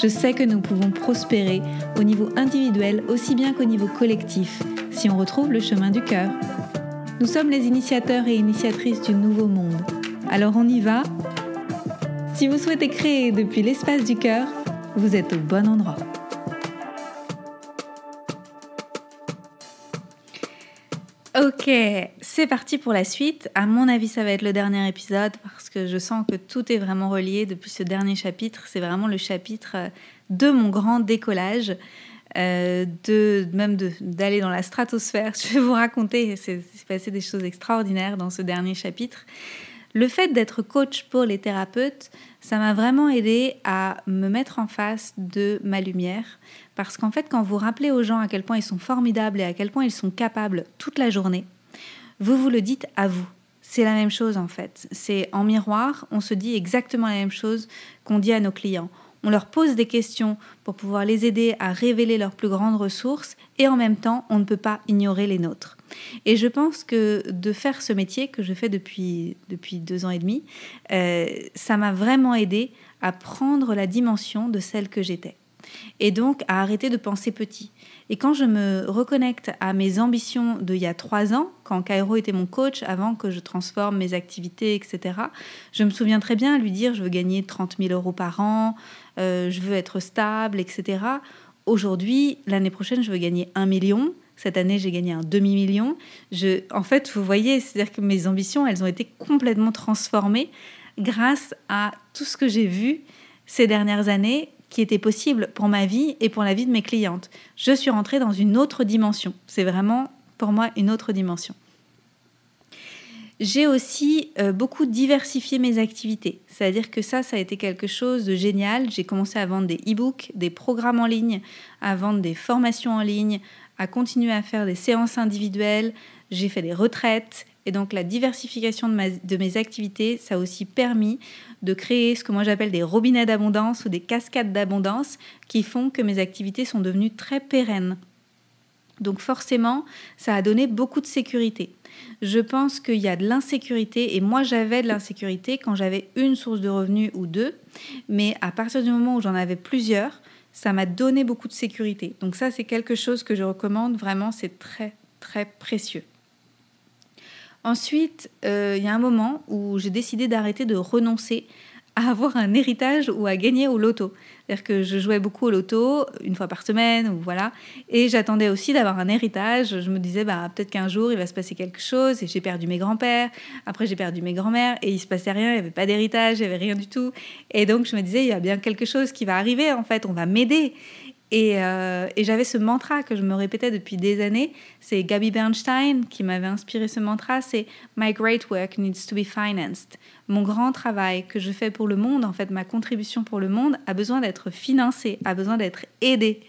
Je sais que nous pouvons prospérer au niveau individuel aussi bien qu'au niveau collectif si on retrouve le chemin du cœur. Nous sommes les initiateurs et initiatrices du nouveau monde. Alors on y va Si vous souhaitez créer depuis l'espace du cœur, vous êtes au bon endroit. Ok, c'est parti pour la suite. À mon avis, ça va être le dernier épisode parce que je sens que tout est vraiment relié depuis ce dernier chapitre. C'est vraiment le chapitre de mon grand décollage. Euh, de même d'aller dans la stratosphère. Je vais vous raconter, c'est passé des choses extraordinaires dans ce dernier chapitre. Le fait d'être coach pour les thérapeutes, ça m'a vraiment aidé à me mettre en face de ma lumière. Parce qu'en fait, quand vous rappelez aux gens à quel point ils sont formidables et à quel point ils sont capables toute la journée, vous vous le dites à vous. C'est la même chose en fait. C'est en miroir, on se dit exactement la même chose qu'on dit à nos clients on leur pose des questions pour pouvoir les aider à révéler leurs plus grandes ressources et en même temps, on ne peut pas ignorer les nôtres. Et je pense que de faire ce métier que je fais depuis, depuis deux ans et demi, euh, ça m'a vraiment aidé à prendre la dimension de celle que j'étais et donc à arrêter de penser petit. Et quand je me reconnecte à mes ambitions d'il y a trois ans, quand Cairo était mon coach, avant que je transforme mes activités, etc., je me souviens très bien lui dire je veux gagner 30 000 euros par an, euh, je veux être stable, etc. Aujourd'hui, l'année prochaine, je veux gagner un million. Cette année, j'ai gagné un demi-million. Je, en fait, vous voyez, c'est-à-dire que mes ambitions, elles ont été complètement transformées grâce à tout ce que j'ai vu ces dernières années qui était possible pour ma vie et pour la vie de mes clientes. Je suis rentrée dans une autre dimension. C'est vraiment pour moi une autre dimension. J'ai aussi euh, beaucoup diversifié mes activités. C'est-à-dire que ça, ça a été quelque chose de génial. J'ai commencé à vendre des e-books, des programmes en ligne, à vendre des formations en ligne, à continuer à faire des séances individuelles. J'ai fait des retraites. Et donc la diversification de, de mes activités, ça a aussi permis de créer ce que moi j'appelle des robinets d'abondance ou des cascades d'abondance qui font que mes activités sont devenues très pérennes. Donc forcément, ça a donné beaucoup de sécurité. Je pense qu'il y a de l'insécurité et moi j'avais de l'insécurité quand j'avais une source de revenus ou deux, mais à partir du moment où j'en avais plusieurs, ça m'a donné beaucoup de sécurité. Donc ça c'est quelque chose que je recommande vraiment, c'est très très précieux. Ensuite, euh, il y a un moment où j'ai décidé d'arrêter de renoncer à avoir un héritage ou à gagner au loto. C'est-à-dire que je jouais beaucoup au loto, une fois par semaine, ou voilà, et j'attendais aussi d'avoir un héritage. Je me disais, bah, peut-être qu'un jour, il va se passer quelque chose, et j'ai perdu mes grands-pères, après j'ai perdu mes grands-mères, et il se passait rien, il n'y avait pas d'héritage, il n'y avait rien du tout. Et donc, je me disais, il y a bien quelque chose qui va arriver, en fait, on va m'aider. Euh, et, j'avais ce mantra que je me répétais depuis des années. C'est Gabby Bernstein qui m'avait inspiré ce mantra. C'est My great work needs to be financed. Mon grand travail que je fais pour le monde, en fait, ma contribution pour le monde, a besoin d'être financé, a besoin d'être aidé.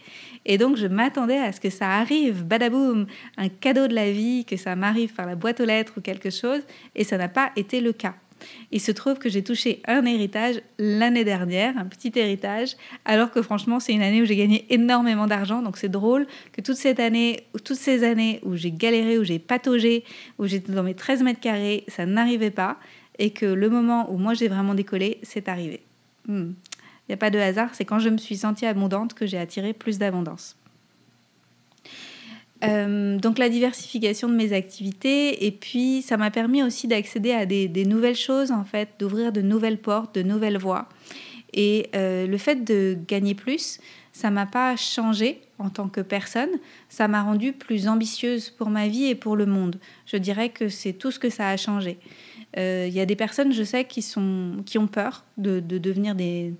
Et donc, je m'attendais à ce que ça arrive, badaboum, un cadeau de la vie, que ça m'arrive par la boîte aux lettres ou quelque chose. Et ça n'a pas été le cas. Il se trouve que j'ai touché un héritage l'année dernière, un petit héritage, alors que franchement, c'est une année où j'ai gagné énormément d'argent. Donc c'est drôle que toute cette année, toutes ces années où j'ai galéré, où j'ai pataugé, où j'étais dans mes 13 mètres carrés, ça n'arrivait pas. Et que le moment où moi j'ai vraiment décollé, c'est arrivé. Hmm. Il n'y a pas de hasard, c'est quand je me suis sentie abondante que j'ai attiré plus d'abondance. Euh, donc la diversification de mes activités et puis ça m'a permis aussi d'accéder à des, nouvelles choses en fait, d'ouvrir de nouvelles portes, de nouvelles voies. Et euh, le fait de gagner plus, ça m'a pas changé en tant que personne, ça m'a rendue plus ambitieuse pour ma vie et pour le monde. Je dirais que c'est tout ce que ça a changé. Euh, il y a des personnes, je sais, qui, sont, qui ont peur de, devenir des,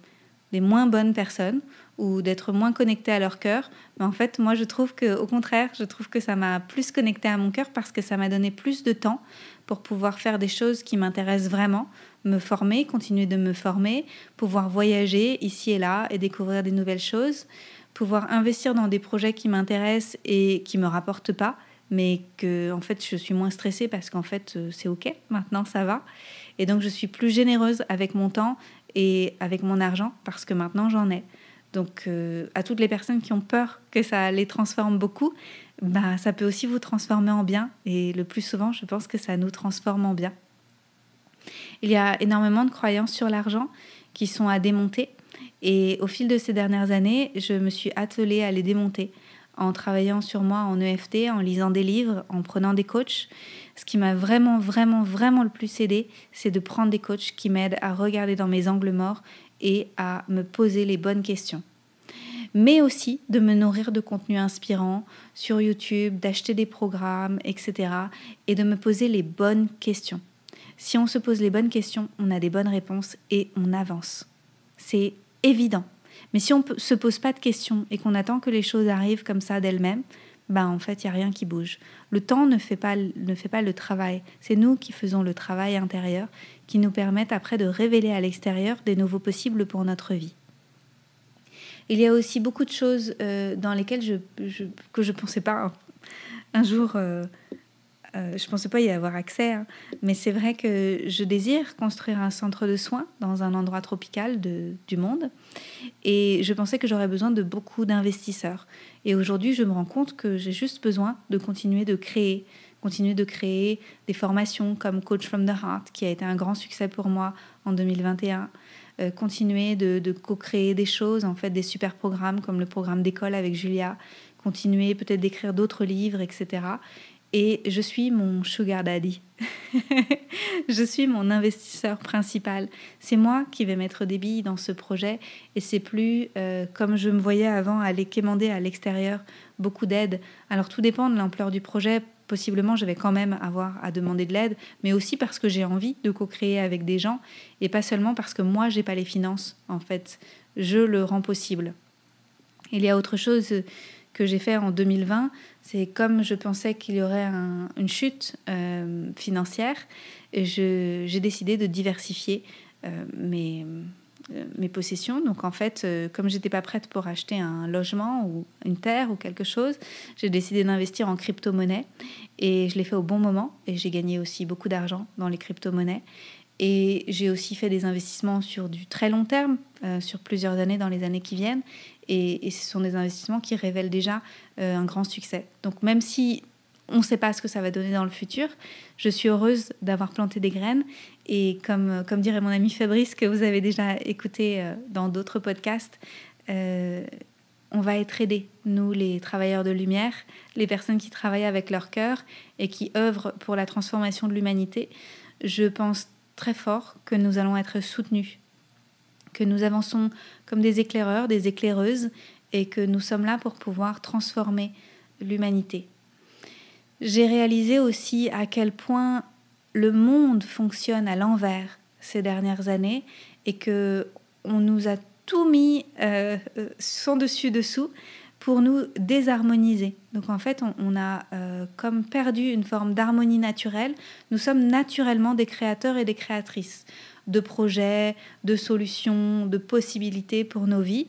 des moins bonnes personnes ou d'être moins connecté à leur cœur. Mais en fait, moi, je trouve que, au contraire, je trouve que ça m'a plus connecté à mon cœur parce que ça m'a donné plus de temps pour pouvoir faire des choses qui m'intéressent vraiment, me former, continuer de me former, pouvoir voyager ici et là et découvrir des nouvelles choses, pouvoir investir dans des projets qui m'intéressent et qui me rapportent pas, mais que en fait je suis moins stressée parce qu'en fait euh, c'est ok, maintenant ça va. Et donc je suis plus généreuse avec mon temps et avec mon argent parce que maintenant j'en ai. Donc euh, à toutes les personnes qui ont peur que ça les transforme beaucoup, bah, ça peut aussi vous transformer en bien. Et le plus souvent, je pense que ça nous transforme en bien. Il y a énormément de croyances sur l'argent qui sont à démonter. Et au fil de ces dernières années, je me suis attelée à les démonter en travaillant sur moi en EFT, en lisant des livres, en prenant des coachs. Ce qui m'a vraiment, vraiment, vraiment le plus aidé, c'est de prendre des coachs qui m'aident à regarder dans mes angles morts et à me poser les bonnes questions. Mais aussi de me nourrir de contenu inspirant sur YouTube, d'acheter des programmes, etc. et de me poser les bonnes questions. Si on se pose les bonnes questions, on a des bonnes réponses et on avance. C'est évident. Mais si on ne se pose pas de questions et qu'on attend que les choses arrivent comme ça d'elles-mêmes, ben en fait, il n'y a rien qui bouge. Le temps ne fait pas, ne fait pas le travail. C'est nous qui faisons le travail intérieur qui nous permettent après de révéler à l'extérieur des nouveaux possibles pour notre vie. Il y a aussi beaucoup de choses euh, dans lesquelles je, que je ne pensais pas un, jour euh, euh, je ne pensais pas y avoir accès, hein. mais c'est vrai que je désire construire un centre de soins dans un endroit tropical du monde. Et je pensais que j'aurais besoin de beaucoup d'investisseurs. Et aujourd'hui, je me rends compte que j'ai juste besoin de continuer de créer, continuer de créer des formations comme Coach from the Heart, qui a été un grand succès pour moi en 2021. Euh, continuer de, de co-créer des choses, en fait, des super programmes comme le programme d'école avec Julia, continuer peut-être d'écrire d'autres livres, etc et je suis mon sugar daddy. je suis mon investisseur principal. C'est moi qui vais mettre des billes dans ce projet et c'est plus euh, comme je me voyais avant aller quémander à l'extérieur beaucoup d'aide. Alors tout dépend de l'ampleur du projet. Possiblement, je vais quand même avoir à demander de l'aide, mais aussi parce que j'ai envie de co-créer avec des gens et pas seulement parce que moi j'ai pas les finances. En fait, je le rends possible. Il y a autre chose que j'ai fait en 2020, c'est comme je pensais qu'il y aurait une chute euh, financière, j'ai décidé de diversifier euh, mes, euh, mes, possessions. Donc en fait, comme j'étais pas prête pour acheter un logement ou une terre ou quelque chose, j'ai décidé d'investir en crypto-monnaie et je l'ai fait au bon moment et j'ai gagné aussi beaucoup d'argent dans les crypto-monnaies. Et j'ai aussi fait des investissements sur du très long terme, sur plusieurs années dans les années qui viennent. Et, ce sont des investissements qui révèlent déjà euh, un grand succès. Donc même si on ne sait pas ce que ça va donner dans le futur, je suis heureuse d'avoir planté des graines. Et comme, dirait mon ami Fabrice, que vous avez déjà écouté euh, dans d'autres podcasts, euh, on va être aidés, nous les travailleurs de lumière, les personnes qui travaillent avec leur cœur et qui œuvrent pour la transformation de l'humanité. Je pense très fort que nous allons être soutenus que nous avançons comme des éclaireurs, des éclaireuses, et que nous sommes là pour pouvoir transformer l'humanité. J'ai réalisé aussi à quel point le monde fonctionne à l'envers ces dernières années et que on nous a tout mis euh, sans dessus dessous pour nous désharmoniser. Donc en fait, on, a euh, comme perdu une forme d'harmonie naturelle. Nous sommes naturellement des créateurs et des créatrices de projets, de solutions, de possibilités pour nos vies.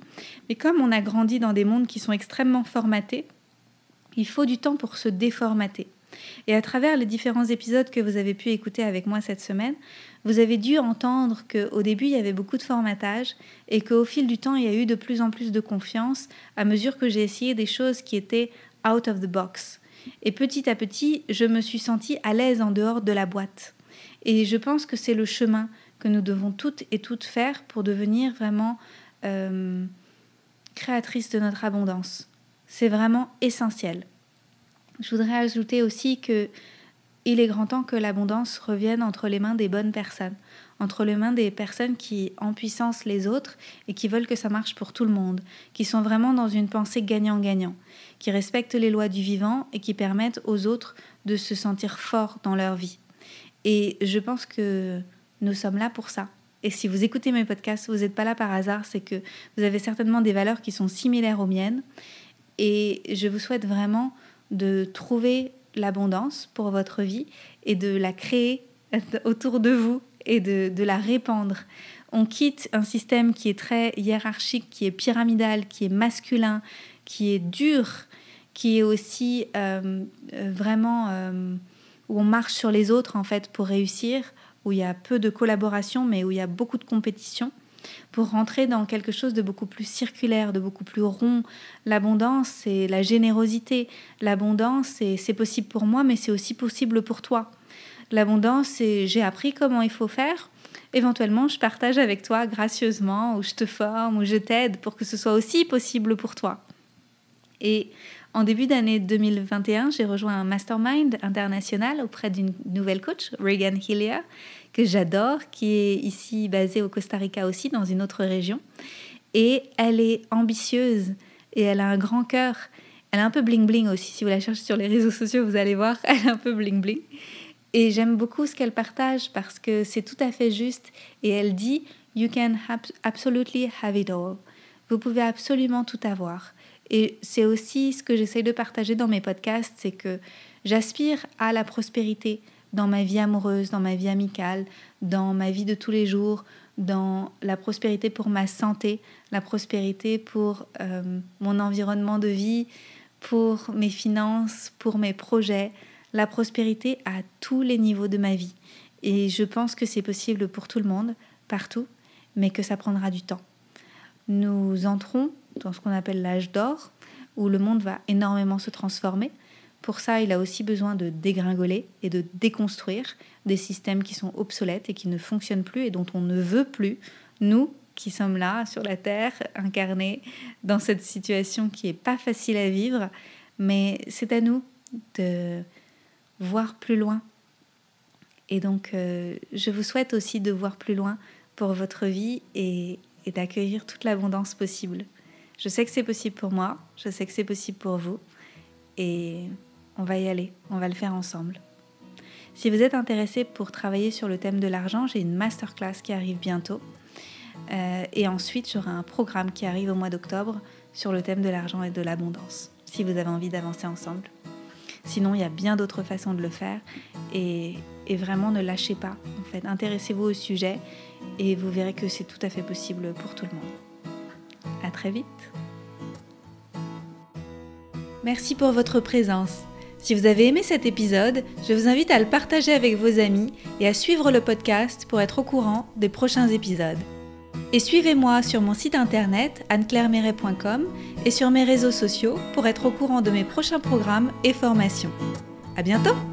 Mais comme on a grandi dans des mondes qui sont extrêmement formatés, il faut du temps pour se déformater. Et à travers les différents épisodes que vous avez pu écouter avec moi cette semaine, vous avez dû entendre qu'au début, il y avait beaucoup de formatage et qu'au fil du temps, il y a eu de plus en plus de confiance à mesure que j'ai essayé des choses qui étaient out of the box. Et petit à petit, je me suis sentie à l'aise en dehors de la boîte. Et je pense que c'est le chemin que nous devons toutes et toutes faire pour devenir vraiment euh, créatrices de notre abondance. C'est vraiment essentiel. Je voudrais ajouter aussi que il est grand temps que l'abondance revienne entre les mains des bonnes personnes, entre les mains des personnes qui en puissance les autres et qui veulent que ça marche pour tout le monde, qui sont vraiment dans une pensée gagnant-gagnant, qui respectent les lois du vivant et qui permettent aux autres de se sentir forts dans leur vie. Et je pense que nous sommes là pour ça. Et si vous écoutez mes podcasts, vous n'êtes pas là par hasard, c'est que vous avez certainement des valeurs qui sont similaires aux miennes. Et je vous souhaite vraiment de trouver l'abondance pour votre vie et de la créer autour de vous et de, la répandre. On quitte un système qui est très hiérarchique, qui est pyramidal, qui est masculin, qui est dur, qui est aussi euh, euh, vraiment où on marche sur les autres en fait pour réussir, où il y a peu de collaboration mais où il y a beaucoup de compétition pour rentrer dans quelque chose de beaucoup plus circulaire, de beaucoup plus rond. L'abondance, c'est la générosité. L'abondance, c'est possible pour moi, mais c'est aussi possible pour toi. L'abondance, c'est j'ai appris comment il faut faire. Éventuellement, je partage avec toi gracieusement, ou je te forme, ou je t'aide pour que ce soit aussi possible pour toi. Et en début d'année 2021, j'ai rejoint un mastermind international auprès d'une nouvelle coach, Regan Hillier, que j'adore, qui est ici basée au Costa Rica aussi, dans une autre région. Et elle est ambitieuse et elle a un grand cœur. Elle est un peu bling bling aussi. Si vous la cherchez sur les réseaux sociaux, vous allez voir, elle est un peu bling bling. Et j'aime beaucoup ce qu'elle partage parce que c'est tout à fait juste. Et elle dit You can absolutely have it all. Vous pouvez absolument tout avoir. Et c'est aussi ce que j'essaie de partager dans mes podcasts c'est que j'aspire à la prospérité dans ma vie amoureuse, dans ma vie amicale, dans ma vie de tous les jours, dans la prospérité pour ma santé, la prospérité pour euh, mon environnement de vie, pour mes finances, pour mes projets, la prospérité à tous les niveaux de ma vie. Et je pense que c'est possible pour tout le monde, partout, mais que ça prendra du temps. Nous entrons dans ce qu'on appelle l'âge d'or, où le monde va énormément se transformer. Pour ça, il a aussi besoin de dégringoler et de déconstruire des systèmes qui sont obsolètes et qui ne fonctionnent plus et dont on ne veut plus, nous qui sommes là sur la Terre, incarnés dans cette situation qui n'est pas facile à vivre, mais c'est à nous de voir plus loin. Et donc, euh, je vous souhaite aussi de voir plus loin pour votre vie et, et d'accueillir toute l'abondance possible. Je sais que c'est possible pour moi, je sais que c'est possible pour vous, et on va y aller, on va le faire ensemble. Si vous êtes intéressé pour travailler sur le thème de l'argent, j'ai une masterclass qui arrive bientôt. Euh, et ensuite, j'aurai un programme qui arrive au mois d'octobre sur le thème de l'argent et de l'abondance, si vous avez envie d'avancer ensemble. Sinon, il y a bien d'autres façons de le faire et, vraiment ne lâchez pas. En fait, intéressez-vous au sujet et vous verrez que c'est tout à fait possible pour tout le monde. À très vite. Merci pour votre présence. Si vous avez aimé cet épisode, je vous invite à le partager avec vos amis et à suivre le podcast pour être au courant des prochains épisodes. Et suivez-moi sur mon site internet anneclairemeret.com et sur mes réseaux sociaux pour être au courant de mes prochains programmes et formations. À bientôt!